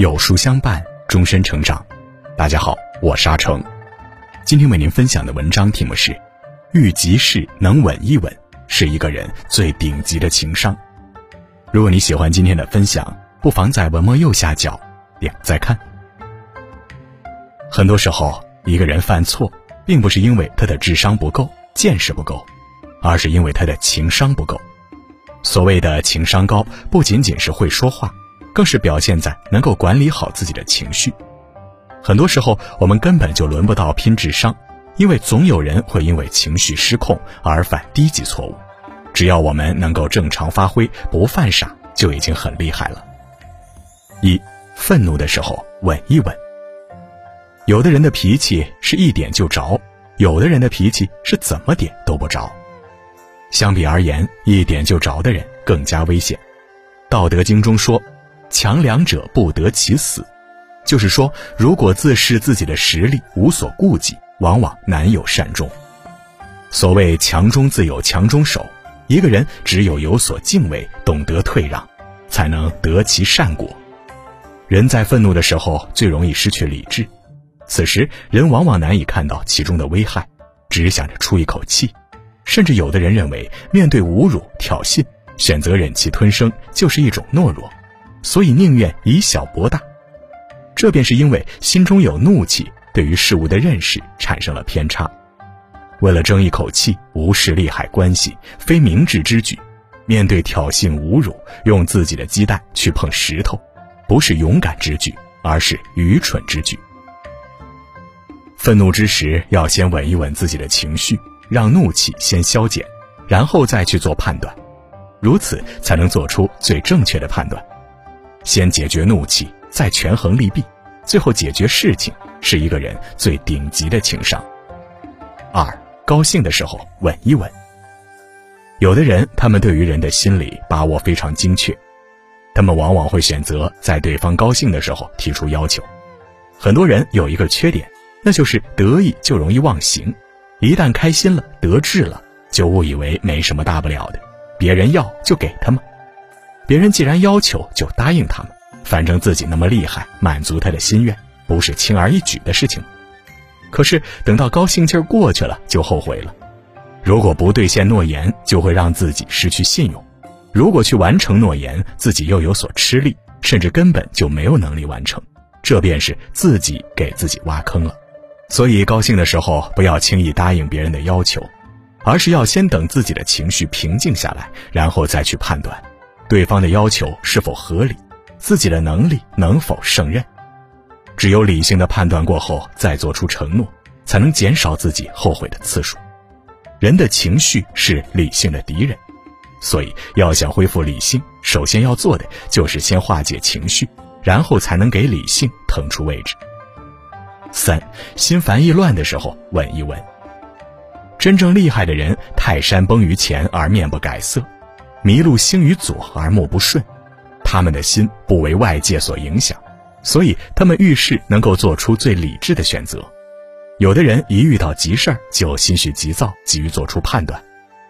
有书相伴，终身成长。大家好，我是阿成。今天为您分享的文章题目是：遇急事能稳一稳，是一个人最顶级的情商。如果你喜欢今天的分享，不妨在文末右下角点再看。很多时候，一个人犯错，并不是因为他的智商不够、见识不够，而是因为他的情商不够。所谓的情商高，不仅仅是会说话。更是表现在能够管理好自己的情绪。很多时候，我们根本就轮不到拼智商，因为总有人会因为情绪失控而犯低级错误。只要我们能够正常发挥，不犯傻，就已经很厉害了。一，愤怒的时候稳一稳。有的人的脾气是一点就着，有的人的脾气是怎么点都不着。相比而言，一点就着的人更加危险。道德经中说。强梁者不得其死，就是说，如果自恃自己的实力无所顾忌，往往难有善终。所谓强中自有强中手，一个人只有有所敬畏，懂得退让，才能得其善果。人在愤怒的时候最容易失去理智，此时人往往难以看到其中的危害，只想着出一口气，甚至有的人认为面对侮辱挑衅，选择忍气吞声就是一种懦弱。所以宁愿以小博大，这便是因为心中有怒气，对于事物的认识产生了偏差。为了争一口气，无视利害关系，非明智之举。面对挑衅侮辱，用自己的鸡蛋去碰石头，不是勇敢之举，而是愚蠢之举。愤怒之时，要先稳一稳自己的情绪，让怒气先消减，然后再去做判断，如此才能做出最正确的判断。先解决怒气，再权衡利弊，最后解决事情，是一个人最顶级的情商。二，高兴的时候稳一稳。有的人，他们对于人的心理把握非常精确，他们往往会选择在对方高兴的时候提出要求。很多人有一个缺点，那就是得意就容易忘形，一旦开心了、得志了，就误以为没什么大不了的，别人要就给他们。别人既然要求，就答应他们。反正自己那么厉害，满足他的心愿不是轻而易举的事情。可是等到高兴劲儿过去了，就后悔了。如果不兑现诺言，就会让自己失去信用；如果去完成诺言，自己又有所吃力，甚至根本就没有能力完成。这便是自己给自己挖坑了。所以，高兴的时候不要轻易答应别人的要求，而是要先等自己的情绪平静下来，然后再去判断。对方的要求是否合理，自己的能力能否胜任？只有理性的判断过后，再做出承诺，才能减少自己后悔的次数。人的情绪是理性的敌人，所以要想恢复理性，首先要做的就是先化解情绪，然后才能给理性腾出位置。三，心烦意乱的时候稳一稳。真正厉害的人，泰山崩于前而面不改色。麋鹿兴于左而目不顺，他们的心不为外界所影响，所以他们遇事能够做出最理智的选择。有的人一遇到急事儿就心绪急躁，急于做出判断，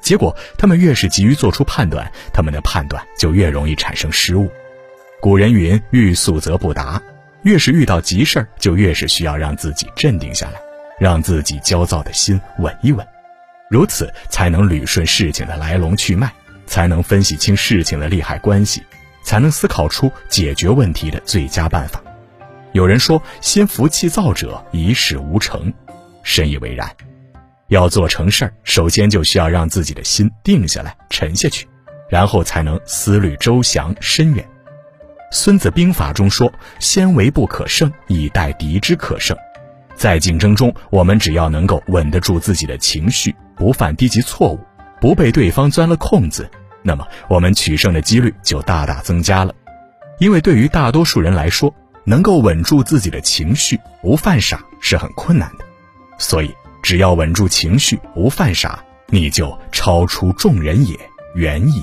结果他们越是急于做出判断，他们的判断就越容易产生失误。古人云：“欲速则不达。”越是遇到急事儿，就越是需要让自己镇定下来，让自己焦躁的心稳一稳，如此才能捋顺事情的来龙去脉。才能分析清事情的利害关系，才能思考出解决问题的最佳办法。有人说：“心浮气躁者一事无成。”深以为然。要做成事儿，首先就需要让自己的心定下来、沉下去，然后才能思虑周详、深远。《孙子兵法》中说：“先为不可胜，以待敌之可胜。”在竞争中，我们只要能够稳得住自己的情绪，不犯低级错误。不被对方钻了空子，那么我们取胜的几率就大大增加了。因为对于大多数人来说，能够稳住自己的情绪，不犯傻是很困难的。所以，只要稳住情绪，不犯傻，你就超出众人也远矣。